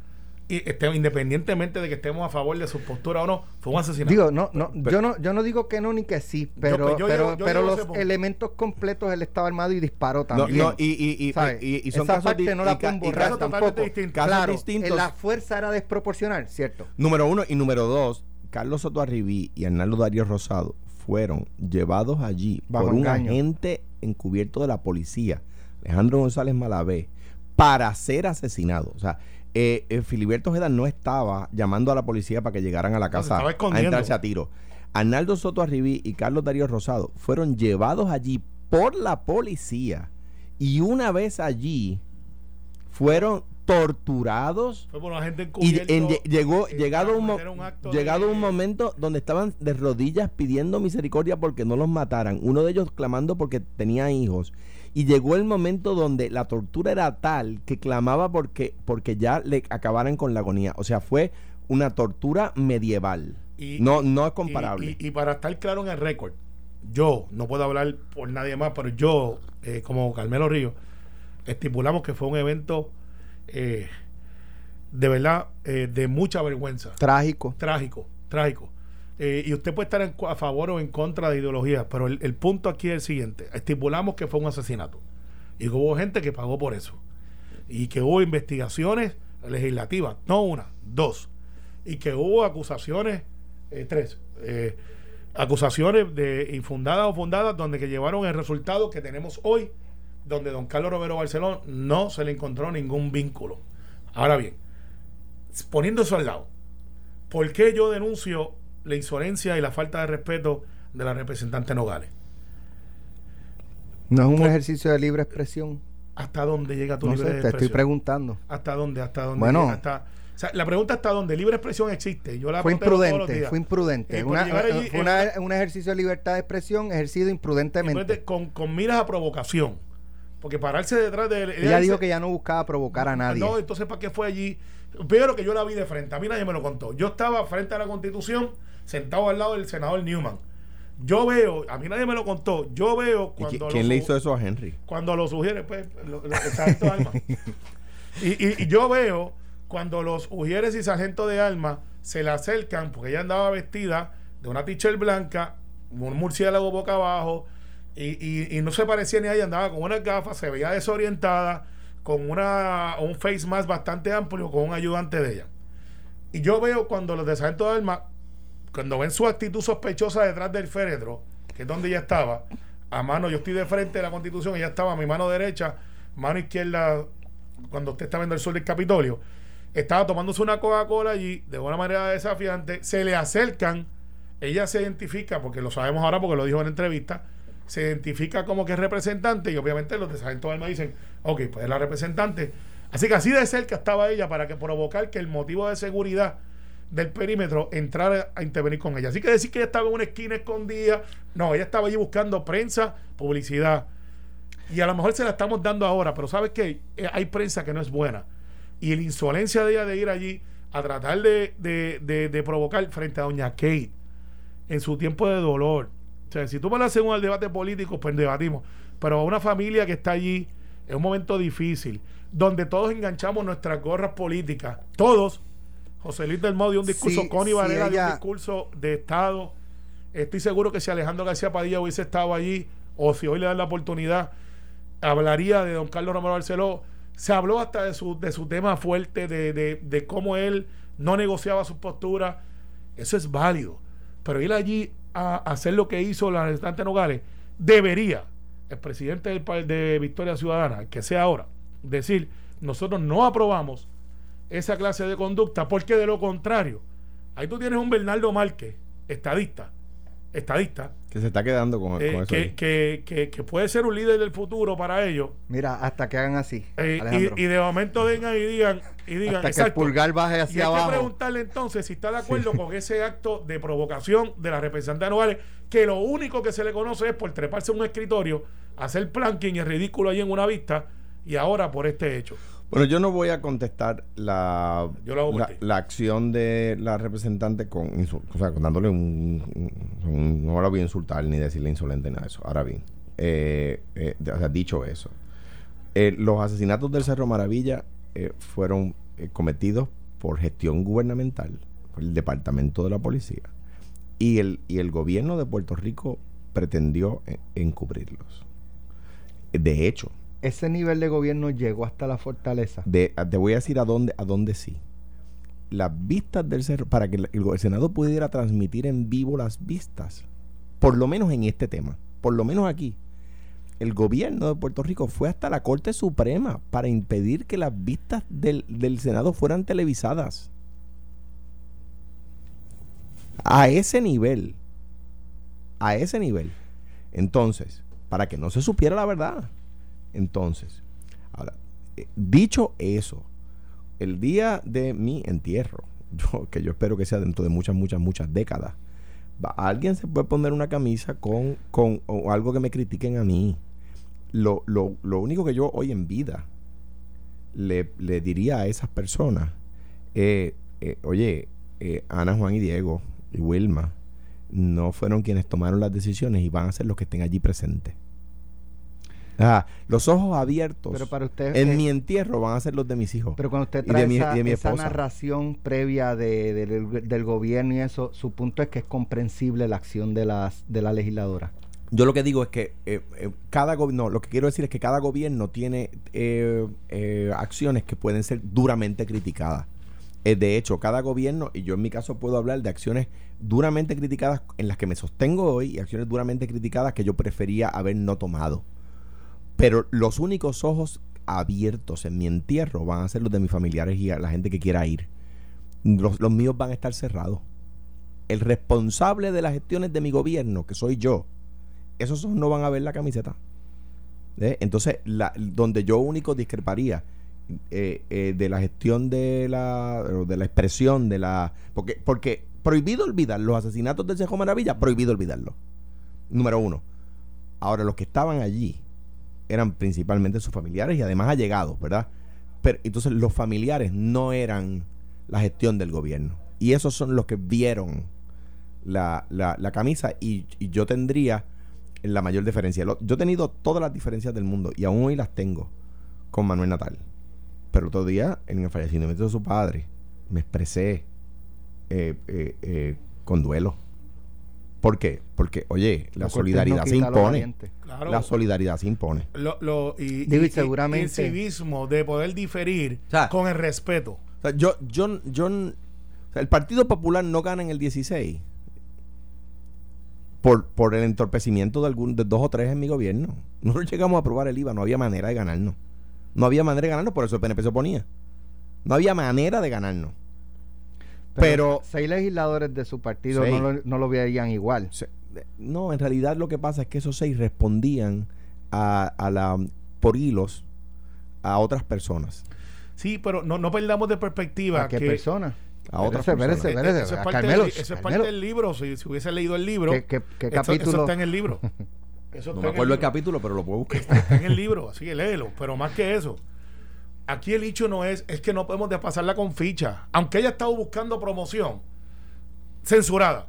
Y este, independientemente de que estemos a favor de su postura o no, fue un asesinato. Digo, no, no, Pero- yo no, yo no digo que no ni que sí, pero, pues, yo pero, yo los elementos completos él estaba armado y disparó No, también. no, y, y, y, y- y son Esa casos parte no la pueden borrar tampoco. distintos. Casos Claro, distintos. la fuerza era desproporcional, ¿cierto? Número uno y número dos, Carlos Soto Arribí y Arnaldo Darío Rosado fueron llevados allí Bajo por un engaño. agente encubierto de la policía, Alejandro González Malavé, para ser asesinado. O sea, eh, eh, Filiberto Ojeda no estaba llamando a la policía para que llegaran a la casa a entrarse a tiro. Arnaldo Soto Arribí y Carlos Darío Rosado fueron llevados allí por la policía y una vez allí fueron torturados Fue por una gente y en- lle- llegó, llegado, un, llegado de- un momento donde estaban de rodillas pidiendo misericordia porque no los mataran. Uno de ellos clamando porque tenía hijos. Y llegó el momento donde la tortura era tal que clamaba porque, porque ya le acabaran con la agonía. O sea, fue una tortura medieval. Y, no, no es comparable. Y, para estar claro en el récord, yo, no puedo hablar por nadie más, pero yo, eh, como Carmelo Río, estipulamos que fue un evento eh, de verdad eh, de mucha vergüenza. Trágico. Trágico, trágico. Y usted puede estar a favor o en contra de ideología, pero el, el, punto aquí es el siguiente. Estipulamos que fue un asesinato y que hubo gente que pagó por eso y que hubo investigaciones legislativas, no una, dos, y que hubo acusaciones, eh, tres, eh, acusaciones de infundadas o fundadas donde que llevaron el resultado que tenemos hoy, donde don Carlos Romero Barcelón no se le encontró ningún vínculo. Ahora bien, poniendo eso al lado, ¿por qué yo denuncio la insolencia y la falta de respeto de la representante Nogales? No es un ejercicio de libre expresión. ¿Hasta dónde llega tu libre expresión? Te estoy preguntando. ¿Hasta dónde? ¿Hasta dónde? Bueno. Hasta, o sea, la pregunta hasta dónde libre expresión existe. Yo la fue imprudente, fue imprudente. Eh, una, eh, fue una, un ejercicio de libertad de expresión ejercido imprudentemente. Con, con miras a provocación. Porque pararse detrás de él. Ella, dijo que ya no buscaba provocar a nadie. No, entonces ¿para qué fue allí? Pero que yo la vi de frente. A mí nadie me lo contó. Yo estaba frente a la constitución, sentado al lado del senador Newman yo veo, a mí nadie me lo contó, yo veo cuando... ¿Quién le hizo eso a Henry? Cuando lo sugiere, pues, lo, lo, y, y, y, yo veo cuando los ujieres y sargentos de alma se le acercan, porque ella andaba vestida de una t-shirt blanca, un murciélago boca abajo, y, y, no se parecía ni a ella, andaba con unas gafas, se veía desorientada, con una, un face mask bastante amplio, con un ayudante de ella. Y yo veo cuando los de sargentos de alma cuando ven su actitud sospechosa detrás del féretro, que es donde ella estaba, a mano, yo estoy de frente de la constitución, ella estaba a mi mano derecha, mano izquierda, cuando usted está viendo el sol del Capitolio, estaba tomándose una Coca-Cola allí, de una manera desafiante, se le acercan, ella se identifica, porque lo sabemos ahora porque lo dijo en entrevista, se identifica como que es representante y obviamente los de Sargento Alma dicen, ok, pues es la representante. Así que así de cerca estaba ella para que provocar que el motivo de seguridad del perímetro entrar a, intervenir con ella. Así que decir que ella estaba en una esquina escondida, no, ella estaba allí buscando prensa, publicidad. Y a lo mejor se la estamos dando ahora, pero ¿sabes qué? Eh, hay prensa que no es buena. Y la insolencia de ella de ir allí a tratar de, de, provocar frente a doña Kate en su tiempo de dolor. O sea, si tú me lo haces un debate político, pues debatimos. Pero a una familia que está allí en un momento difícil, donde todos enganchamos nuestras gorras políticas, todos, José Luis del Modo dio un discurso, con Connie Varela dio un discurso de Estado. Estoy seguro que si Alejandro García Padilla hubiese estado allí, o si hoy le dan la oportunidad, hablaría de don Carlos Romero Barceló. Se habló hasta de su, de su tema fuerte, de, de, cómo él no negociaba su postura. Eso es válido. Pero ir allí a, hacer lo que hizo la representante Nogales, debería el presidente del, de Victoria Ciudadana, que sea ahora, decir, nosotros no aprobamos esa clase de conducta, porque de lo contrario, ahí tú tienes un Bernardo Márquez, estadista, estadista. Que se está quedando con, eh, eso. Que, que, puede ser un líder del futuro para ellos. Mira, hasta que hagan así. Eh, y, de momento vengan y digan, y digan hasta que el pulgar baje hacia y hay que preguntarle entonces si está de acuerdo con ese acto de provocación de la representante anuales, que lo único que se le conoce es por treparse en un escritorio, hacer planking y ridículo ahí en una vista, y ahora por este hecho. Bueno, yo no voy a contestar la, la, acción de la representante con, o sea, dándole un, No la voy a insultar ni decirle insolente nada de eso. Ahora bien, eh, eh, dicho eso, eh, los asesinatos del Cerro Maravilla fueron cometidos por gestión gubernamental, por el Departamento de la Policía, y el, y el gobierno de Puerto Rico pretendió encubrirlos. De hecho, ese nivel de gobierno llegó hasta la fortaleza. De, te voy a decir a dónde, a dónde sí. Las vistas del cerro, para que el, Senado pudiera transmitir en vivo las vistas, por lo menos en este tema, por lo menos aquí, el gobierno de Puerto Rico fue hasta la Corte Suprema para impedir que las vistas del, del Senado fueran televisadas. A ese nivel. A ese nivel. Entonces, para que no se supiera la verdad. Entonces, ahora, eh, dicho eso, el día de mi entierro, yo, que yo espero que sea dentro de muchas, muchas, muchas décadas, alguien se puede poner una camisa con, con algo que me critiquen a mí. Lo, lo, lo único que yo hoy en vida le, le diría a esas personas, eh, eh, oye, Ana, Juan y Diego, y Wilma no fueron quienes tomaron las decisiones y van a ser los que estén allí presentes. Ah, los ojos abiertos Pero para usted, en eh, mi entierro van a ser los de mis hijos. Pero cuando usted y de trae mi- esa, y de mi esa narración previa de- de- del, del gobierno y eso, su punto es que es comprensible la acción de, las, de la legisladora. Yo lo que digo es que eh, eh, cada gobierno, lo que quiero decir es que cada gobierno tiene eh, eh, acciones que pueden ser duramente criticadas. De hecho, cada gobierno, y yo en mi caso puedo hablar de acciones duramente criticadas en las que me sostengo hoy y acciones duramente criticadas que yo prefería haber no tomado. Pero los únicos ojos abiertos en mi entierro van a ser los de mis familiares y a la gente que quiera ir. Los, míos van a estar cerrados. El responsable de las gestiones de mi gobierno, que soy yo, esos ojos no van a ver la camiseta. ¿Eh? Entonces, donde yo único discreparía eh, eh, de la gestión de la, de la expresión de la... Porque, porque prohibido olvidar los asesinatos del Cejo Maravilla, prohibido olvidarlo. Número uno. Ahora, los que estaban allí eran principalmente sus familiares y además allegados, ¿verdad? Pero entonces los familiares no eran la gestión del gobierno. Y esos son los que vieron la, la, la camisa y, yo tendría la mayor diferencia. Lo- Yo he tenido todas las diferencias del mundo y aún hoy las tengo con Manuel Natal. Pero el otro día, en el fallecimiento de su padre, me expresé eh, eh, eh, con duelo. ¿Por qué? Porque, oye, la solidaridad se impone. Claro. La solidaridad se impone. Lo, lo- y, Digo, y y- seguramente- el civismo de poder diferir O sea, con el respeto. O sea, yo, yo, yo, o sea, el Partido Popular no gana en el 16 por, por el entorpecimiento de, algún, de dos o tres en mi gobierno. Nosotros llegamos a aprobar el IVA, no había manera de ganarnos. No había manera de ganarnos, por eso el PNP se oponía. No había manera de ganarnos. Pero- seis legisladores de su partido Seis. no lo, no lo veían igual. Se- No, en realidad lo que pasa es que esos seis respondían a, a la por hilos a otras personas. Sí, pero no, no perdamos de perspectiva ¿A qué que persona? A otras Espérese, personas. espérese, Eh, espérese. eso es a parte, Carmelo, del, eso es parte del libro. Si, si hubiese leído el libro, ¿Qué, qué- qué eso- eso, capítulo? está en el libro. Eso No está me acuerdo el capítulo, pero lo puedo buscar. Está en el libro, así que léelo. Pero más que eso, aquí el hecho no es, es que no podemos despasarla con ficha. Aunque haya estado buscando promoción, censurada.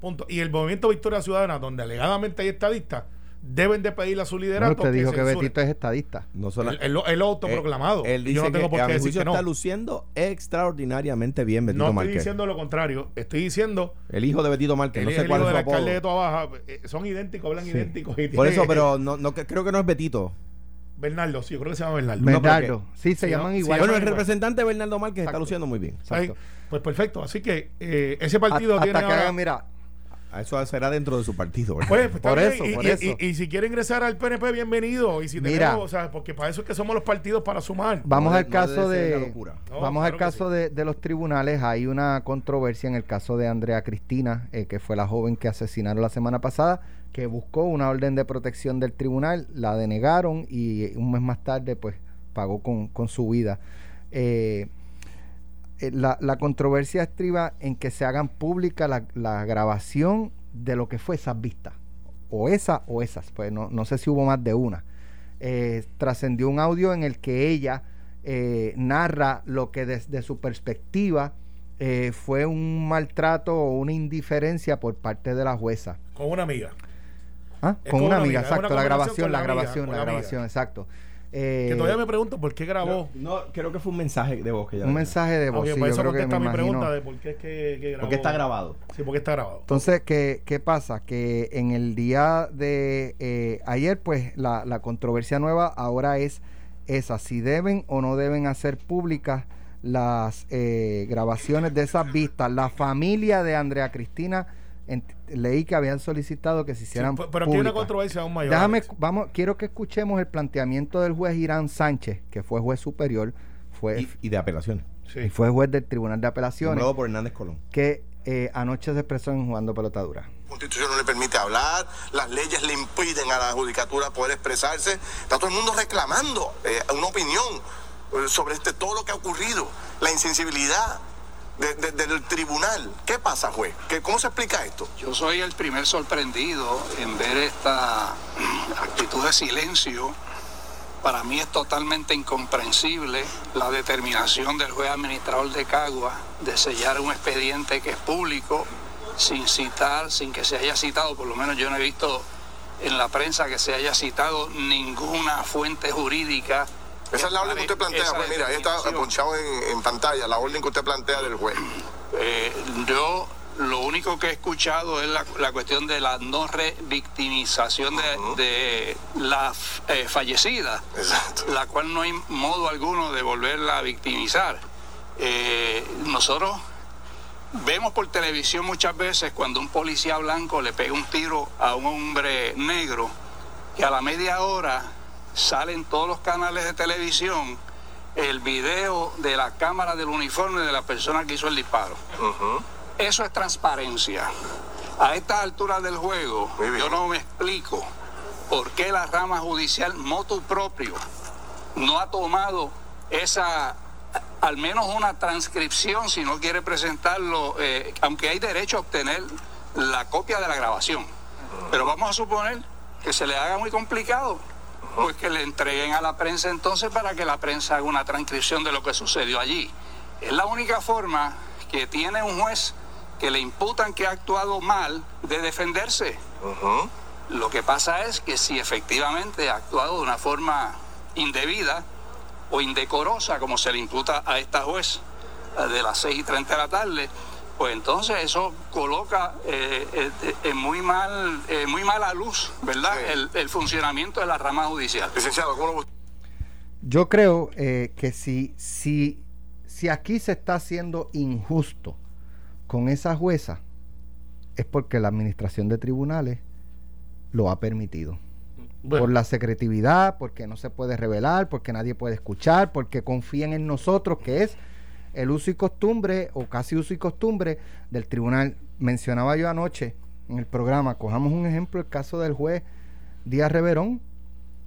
Punto. Y el movimiento Victoria Ciudadana, donde alegadamente hay estadistas, deben de pedirle a su Bueno, liderato usted dijo que. Betito es estadista. No solo- Él, él lo- él lo ha autoproclamado. Él dice yo no tengo que por qué decir juicio que no. está luciendo extraordinariamente bien Betito No estoy diciendo lo contrario. Estoy diciendo El hijo de Betito Márquez, no sé el cuál hijo es del su alcalde de. Toa Baja. Eh, Son idénticos, hablan idénticos. y Por tiene- eso, pero no, no que- creo que no es Betito. Bernardo, sí, yo creo que se llama Bernardo. No, Bernardo. Sí, se llaman sí, igual. bueno, el igual. representante Bernardo Márquez está luciendo muy bien. Exacto. Pues perfecto. Así que eh, ese partido tiene que ahora- hagan, mira, Eso será dentro de su partido. ¿verdad? Pues, pues, Por eso, y, por y- eso. y- y si quiere ingresar al PNP, bienvenido. Y si Mira. tenemos, o sea, porque para eso es que somos los partidos para sumar. vamos No al no caso de... una locura. No, Vamos al caso sí. de, de los tribunales. Hay una controversia en el caso de Andrea Cristina, eh, que fue la joven que asesinaron la semana pasada, que buscó una orden de protección del tribunal, la denegaron y un mes más tarde, pues, pagó con, con su vida. Eh, eh, la, la controversia estriba en que se hagan pública la, la grabación de lo que fue esas vistas. O esa o esas. Pues no, no sé si hubo más de una. Eh, trascendió un audio en el que ella eh, narra lo que desde su perspectiva eh, fue un maltrato o una indiferencia por parte de la jueza. Con una amiga. ¿Ah? Con con una una amiga, exacto. una La grabación, la la amiga, grabación, la la amiga. grabación, exacto. Eh, Que todavía me pregunto por qué grabó. No, creo que fue un mensaje de voz que ella un mensaje de voz. Ok, sí, por yo eso creo que me contesta mi imagino. pregunta de por qué es que, que grabó. Porque está grabado. Sí, porque está grabado. Entonces, ¿qué, qué pasa? Que en el día de eh, ayer, pues la, la controversia nueva ahora es esa, si deben o no deben hacer públicas las eh, grabaciones de esas vistas. La familia de Andrea Cristina, leí que habían solicitado que se Sí, hicieran pero aquí hay una controversia aún mayor. Déjame, Alex. vamos, quiero que escuchemos el planteamiento del juez Irán Sánchez, que fue juez superior, fue, Y, y de apelaciones. Sí. y fue juez del Tribunal de Apelaciones, Nombrado por Hernández Colón. que eh, anoche se expresó en Jugando Pelotadura. La Constitución no le permite hablar, las leyes le impiden a la judicatura poder expresarse. Está todo el mundo reclamando eh, una opinión eh, sobre este, todo lo que ha ocurrido, la insensibilidad de- de- del tribunal. ¿Qué pasa, juez? ¿Qué, ¿Cómo se explica esto? Yo soy el primer sorprendido en ver esta actitud de silencio. Para mí es totalmente incomprensible la determinación del juez administrador de Cagua de sellar un expediente que es público sin citar, sin que se haya citado, por lo menos yo no he visto en la prensa que se haya citado ninguna fuente jurídica. Esa es la orden que usted plantea, pues mira, ahí está ponchado en, pantalla, la orden que usted plantea del juez. Eh, yo lo único que he escuchado es la, cuestión de la no revictimización de, la eh, fallecida, la cual no hay modo alguno de volverla a victimizar. Eh, nosotros vemos por televisión muchas veces cuando un policía blanco le pega un tiro a un hombre negro, que a la media hora salen todos los canales de televisión el video de la cámara del uniforme de la persona que hizo el disparo. Eso es transparencia. A esta altura del juego, yo no me explico por qué la rama judicial motu propio no ha tomado esa, al menos una transcripción, si no quiere presentarlo, eh, aunque hay derecho a obtener la copia de la grabación. Pero vamos a suponer que se le haga muy complicado, pues que le entreguen a la prensa entonces para que la prensa haga una transcripción de lo que sucedió allí. Es la única forma que tiene un juez que le imputan que ha actuado mal de defenderse. Lo que pasa es que si efectivamente ha actuado de una forma indebida o indecorosa, como se le imputa a esta juez de las 6 y 30 de la tarde, pues entonces eso coloca eh, eh, en muy mal eh, muy mala luz, ¿verdad? El, funcionamiento de la rama judicial. Licenciado, ¿cómo Yo creo que si, si, si aquí se está haciendo injusto con esa jueza es porque la administración de tribunales lo ha permitido. Por la secretividad, porque no se puede revelar, porque nadie puede escuchar, porque confían en nosotros, que es el uso y costumbre, o casi uso y costumbre, del tribunal. Mencionaba yo anoche en el programa, cojamos un ejemplo, el caso del juez Díaz Reverón,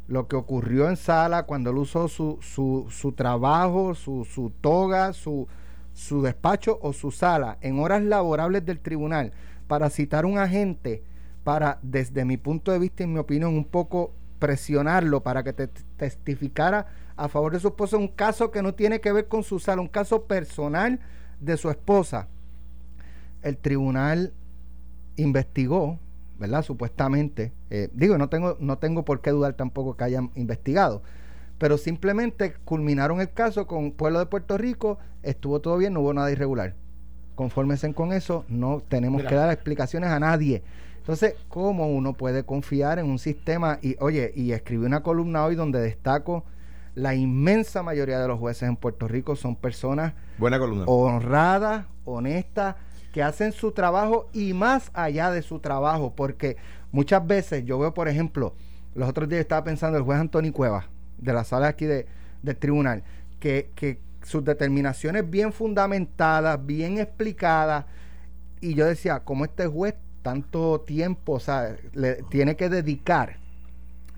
lo que ocurrió en sala cuando él usó su, su, su trabajo, su, su toga, su, su despacho o su sala en horas laborables del tribunal para citar un agente para, desde mi punto de vista y mi opinión, un poco presionarlo para que te testificara a favor de su esposa, un caso que no tiene que ver con su sala, un caso personal de su esposa. El tribunal investigó, ¿verdad? Supuestamente, eh, digo, no tengo, no tengo por qué dudar tampoco que hayan investigado, pero simplemente culminaron el caso con Pueblo de Puerto Rico, estuvo todo bien, no hubo nada irregular. Confórmense con eso, no tenemos que dar explicaciones a nadie. Entonces, ¿cómo uno puede confiar en un sistema? Y oye, y escribí una columna hoy donde destaco la inmensa mayoría de los jueces en Puerto Rico son personas Buena columna. honradas, honestas, que hacen su trabajo y más allá de su trabajo, porque muchas veces yo veo, por ejemplo, los otros días estaba pensando el juez Antonio Cuevas, de la sala aquí de, del tribunal, que, que sus determinaciones bien fundamentadas, bien explicadas, y yo decía, ¿cómo este juez tanto tiempo, o sea, le tiene que dedicar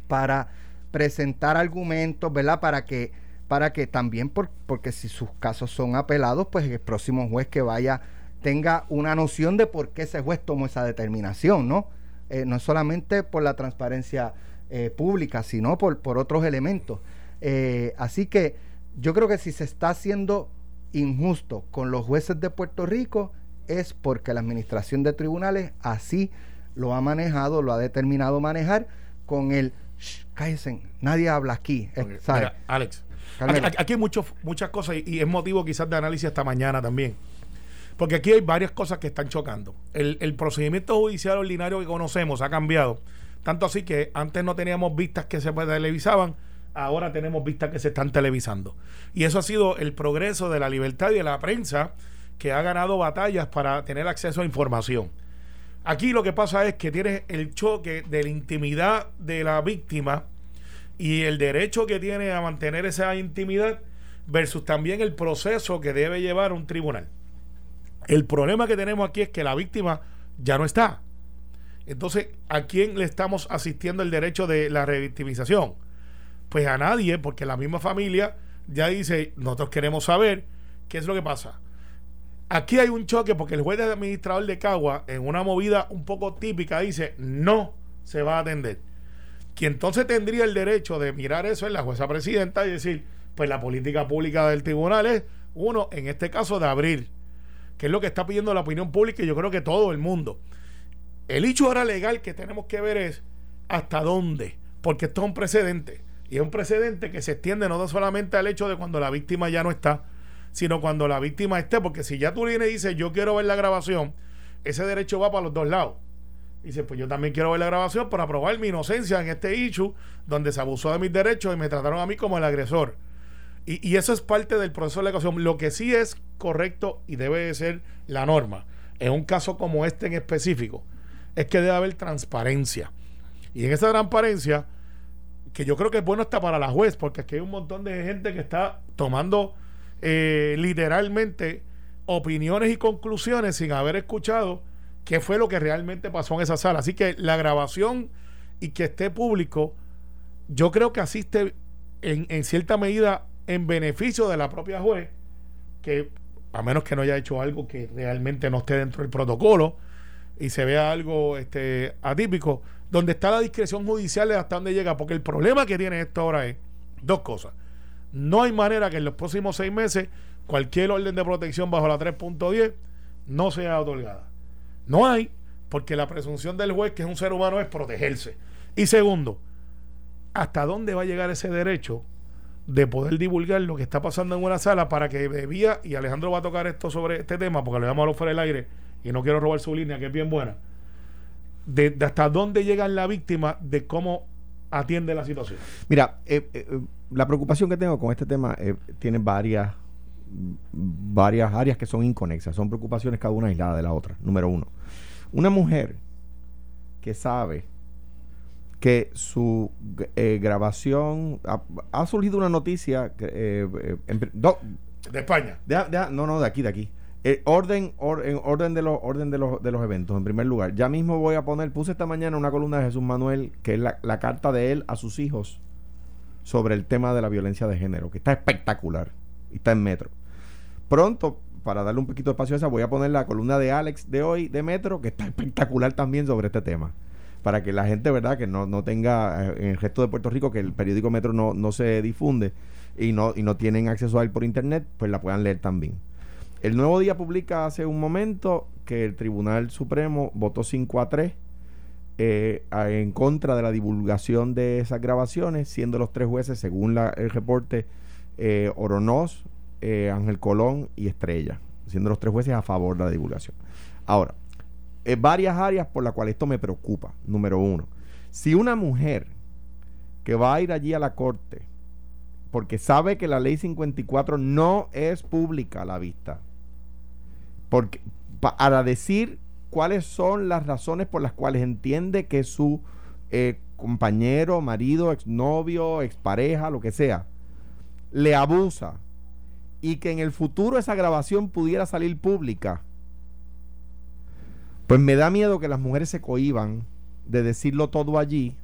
para presentar argumentos, ¿verdad? Para que, para que también, por, porque si sus casos son apelados, pues el próximo juez que vaya tenga una noción de por qué ese juez tomó esa determinación, ¿no? Eh, no solamente por la transparencia eh, pública, sino por, por otros elementos. Eh, así que yo creo que si se está haciendo injusto con los jueces de Puerto Rico es porque la administración de tribunales así lo ha manejado, lo ha determinado manejar con el cállense, nadie habla aquí. Eh, Alex, aquí, hay muchas cosas y, es motivo quizás de análisis esta mañana también. Porque aquí hay varias cosas que están chocando. El, el procedimiento judicial ordinario que conocemos ha cambiado tanto así que antes no teníamos vistas que se televisaban, ahora tenemos vistas que se están televisando. Y eso ha sido el progreso de la libertad y de la prensa que ha ganado batallas para tener acceso a información. Aquí lo que pasa es que tienes el choque de la intimidad de la víctima y el derecho que tiene a mantener esa intimidad versus también el proceso que debe llevar un tribunal. El problema que tenemos aquí es que la víctima ya no está. Entonces, ¿a quién le estamos asistiendo el derecho de la revictimización? Pues a nadie, porque la misma familia ya dice, nosotros queremos saber qué es lo que pasa. Aquí hay un choque porque el juez de administrador de Cagua, en una movida un poco típica, dice, no se va a atender. Quien entonces tendría el derecho de mirar eso es la jueza presidenta y decir, pues la política pública del tribunal es, uno, en este caso, de abrir que es lo que está pidiendo la opinión pública y yo creo que todo el mundo. El hecho ahora legal que tenemos que ver es hasta dónde, porque esto es un precedente. Y es un precedente que se extiende no solamente al hecho de cuando la víctima ya no está, sino cuando la víctima esté, porque si ya tú vienes y dices, yo quiero ver la grabación, ese derecho va para los dos lados. Dice, pues yo también quiero ver la grabación para probar mi inocencia en este issue donde se abusó de mis derechos y me trataron a mí como el agresor. Y, eso es parte del proceso de la ecuación. Lo que sí es correcto y debe ser la norma, en un caso como este en específico, es que debe haber transparencia. Y en esa transparencia, que yo creo que es bueno hasta para la juez, porque aquí hay un montón de gente que está tomando eh, literalmente opiniones y conclusiones sin haber escuchado qué fue lo que realmente pasó en esa sala. Así que la grabación y que esté público, yo creo que asiste en, en cierta medida en beneficio de la propia juez, que a menos que no haya hecho algo que realmente no esté dentro del protocolo y se vea algo este, atípico, donde está la discreción judicial de hasta dónde llega, porque el problema que tiene esto ahora es dos cosas. No hay manera que en los próximos seis meses cualquier orden de protección bajo la 3.10 no sea otorgada. No hay, porque la presunción del juez, que es un ser humano, es protegerse. Y segundo, ¿hasta dónde va a llegar ese derecho de poder divulgar lo que está pasando en una sala para que debía, y Alejandro va a tocar esto sobre este tema, porque le vamos a hablar fuera del aire y no quiero robar su línea, que es bien buena, de, hasta dónde llega la víctima de cómo atiende la situación. Mira, eh, eh, la preocupación que tengo con este tema eh, tiene varias varias áreas que son inconexas, son preocupaciones cada una aislada de la otra. Número uno, una mujer que sabe que su eh, grabación ha, surgido una noticia eh, eh, de España. no, no, de aquí, de aquí. orden, en orden de los orden de los, de los eventos, en primer lugar. Ya mismo voy a poner, puse esta mañana una columna de Jesús Manuel, que es la, la carta de él a sus hijos sobre el tema de la violencia de género, que está espectacular y está en Metro. Pronto, para darle un poquito de espacio a esa, voy a poner la columna de Alex de hoy de Metro, que está espectacular también sobre este tema. Para que la gente, ¿verdad?, que no, no tenga eh, en el resto de Puerto Rico, que el periódico Metro no, no se difunde y no, y no tienen acceso a él por internet, pues la puedan leer también. El Nuevo Día publica hace un momento que el Tribunal Supremo votó 5 a 3 eh, en contra de la divulgación de esas grabaciones, siendo los tres jueces, según la, el reporte, eh, Oronoz, eh, Ángel Colón y Estrella, siendo los tres jueces a favor de la divulgación. Ahora, eh, varias áreas por las cuales esto me preocupa. Número uno, si una mujer que va a ir allí a la corte, porque sabe que la ley 54 no es pública a la vista, porque para decir cuáles son las razones por las cuales entiende que su eh, compañero, marido, exnovio, expareja, lo que sea, le abusa y que en el futuro esa grabación pudiera salir pública, pues me da miedo que las mujeres se cohiban de decirlo todo allí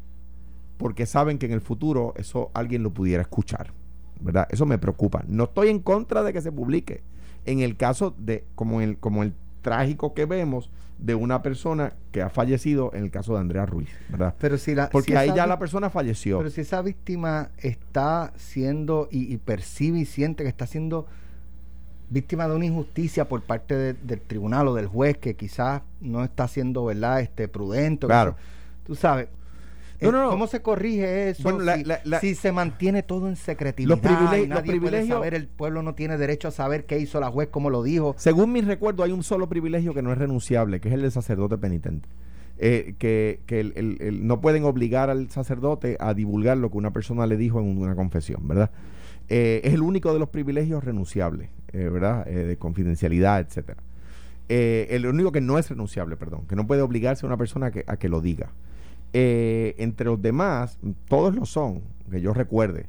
porque saben que en el futuro eso alguien lo pudiera escuchar. ¿Verdad? Eso me preocupa. No estoy en contra de que se publique. En el caso de, como el, como el trágico que vemos de una persona que ha fallecido en el caso de Andrea Ruiz, ¿verdad? Pero si la, Porque ahí ya la persona falleció. Pero si esa víctima está siendo y, percibe y siente que está siendo víctima de una injusticia por parte del tribunal o del juez que quizás no está siendo, ¿verdad?, este prudente. Claro. tú sabes, no, no, ¿Cómo se corrige eso si, se mantiene todo en secretividad? Los, privilegios, nadie puede saber, el pueblo no tiene derecho a saber qué hizo la juez, como lo dijo. Según mi recuerdo, hay un solo privilegio que no es renunciable, que es el del sacerdote penitente. Eh, que, no pueden obligar al sacerdote a divulgar lo que una persona le dijo en una confesión, ¿verdad? Eh, es el único de los privilegios renunciables, eh, ¿verdad? de confidencialidad, etcétera. el único que no es renunciable, perdón, que no puede obligarse a una persona a que lo diga. Eh, entre los demás, todos lo son, que yo recuerde.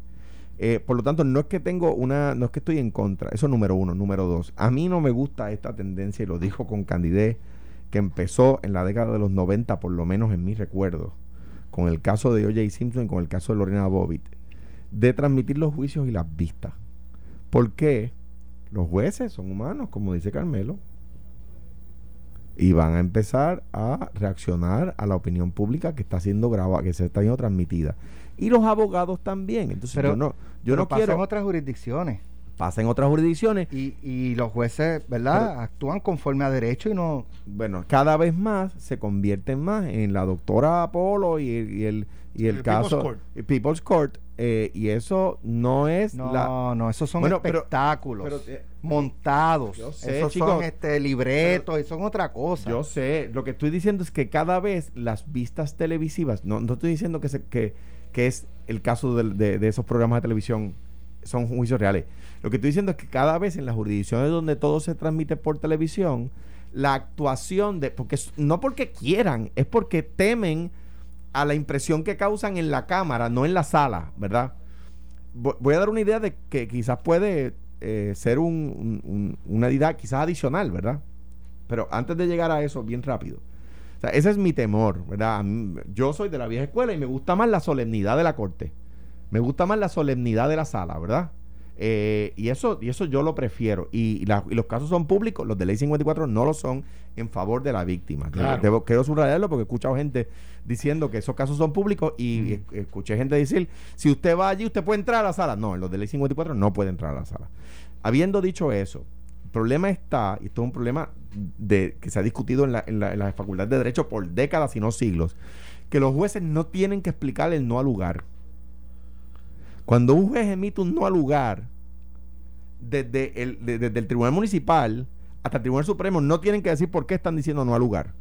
Eh, por lo tanto, no es que tengo una, no es que estoy en contra, eso número uno. Número dos, a mí no me gusta esta tendencia, y lo dijo con Candidez, que empezó en la década de los 90, por lo menos en mis recuerdos, con el caso de O.J. Simpson y con el caso de Lorena Bobbitt, de transmitir los juicios y las vistas. porque Los jueces son humanos, como dice Carmelo, y van a empezar a reaccionar a la opinión pública que está siendo grabada, que se está siendo transmitida. Y los abogados también. Entonces yo no, yo no quiero. en otras jurisdicciones. pasa en otras jurisdicciones. Y, y los jueces, ¿verdad? Actúan conforme a derecho y no... Bueno, cada vez más se convierten más en la doctora Apolo y, el- y el, y el, El caso People's Court. People's Court. Eh, y eso no es No, la... no, esos son Bueno, espectáculos pero, eh, montados. yo sé, esos chicos, son este, libretos y son otra cosa. Yo sé, lo que estoy diciendo es que cada vez las vistas televisivas, no, no estoy diciendo que, se- que, que es el caso del- de, de esos programas de televisión, son juicios reales. Lo que estoy diciendo es que cada vez en las jurisdicciones donde todo se transmite por televisión, la actuación de, porque no porque quieran, es porque temen a la impresión que causan en la cámara, no en la sala, ¿verdad? Vo- Voy a dar una idea de que quizás puede eh, ser un- un- un- una idea quizás adicional, ¿verdad? Pero antes de llegar a eso, bien rápido. O sea, ese es mi temor, ¿verdad? Yo soy de la vieja escuela y me gusta más la solemnidad de la corte. Me gusta más la solemnidad de la sala, ¿verdad? Eh, y eso y eso yo lo prefiero. Y, la- y los casos son públicos, los de ley 54 no lo son en favor de la víctima. Claro. Debo- quiero subrayarlo porque he escuchado gente diciendo que esos casos son públicos y es- escuché gente decir, si usted va allí, usted puede entrar a la sala. No, en los de ley 54 no puede entrar a la sala. Habiendo dicho eso, el problema está, y esto es un problema de, que se ha discutido en la, en la, en la Facultad de Derecho por décadas, si no siglos, que los jueces no tienen que explicar el no al lugar. Cuando un juez emite un no al lugar, desde el, de- desde el Tribunal Municipal hasta el Tribunal Supremo, no tienen que decir por qué están diciendo no al lugar.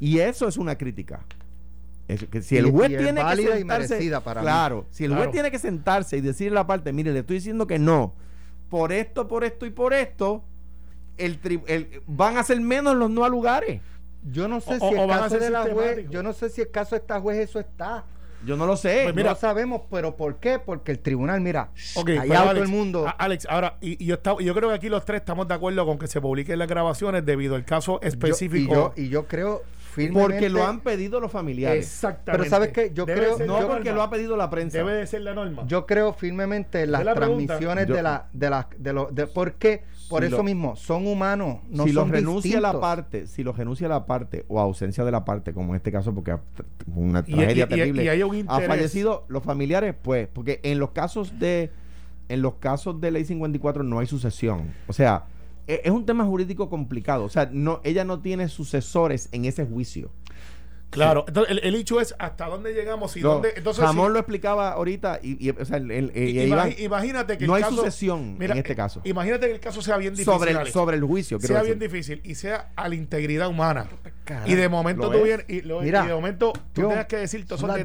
Y eso es una crítica. Es que si el Y- juez y tiene que y sentarse, merecida para mí. claro, si el Claro. juez tiene que sentarse y decirle la parte, mire, le estoy diciendo que no, por esto, por esto y por esto, el, tri- el- van a ser menos los no a lugares. Yo no sé O- si o el caso de la juez, yo no sé si el caso de esta juez eso está. Yo no lo sé. Pues mira, no sabemos, pero ¿por qué? Porque el tribunal, mira, Ok, callado pero todo el mundo. Alex, ahora, y, y yo, estaba- yo creo que aquí los tres estamos de acuerdo con que se publiquen las grabaciones debido al caso Yo- específico. y, yo, y yo creo firmemente porque lo han pedido los familiares. Exactamente. Pero ¿sabes qué? Yo Debe creo- No porque norma. lo ha pedido la prensa. Debe de ser la norma. Yo creo firmemente en las la transmisiones Yo- de la de la de los de ¿por qué? Por Si eso lo- mismo, son humanos, no si lo son renuncia la parte, si lo renuncia la parte o ausencia de la parte, como en este caso, porque una Y- tragedia y- y- terrible, y hay un ha fallecido los familiares, pues, porque en los casos de en los casos de ley 54 no hay sucesión. O sea, e- es un tema jurídico complicado. O sea, no, ella no tiene sucesores en ese juicio. Claro, entonces el, el hecho es hasta dónde llegamos y No, dónde. Entonces, Jamón si- lo explicaba ahorita y, y- o sea, el- el- Iván, imagínate que no el hay caso- sucesión en este caso. Imagínate que el caso sea bien difícil. sobre el, Alex. sobre el juicio. quiero sea decir. bien difícil y sea a la integridad humana. Carajo, y de momento tú es. vienes y, lo- Mira, y de momento tú tengas que decir todos esos las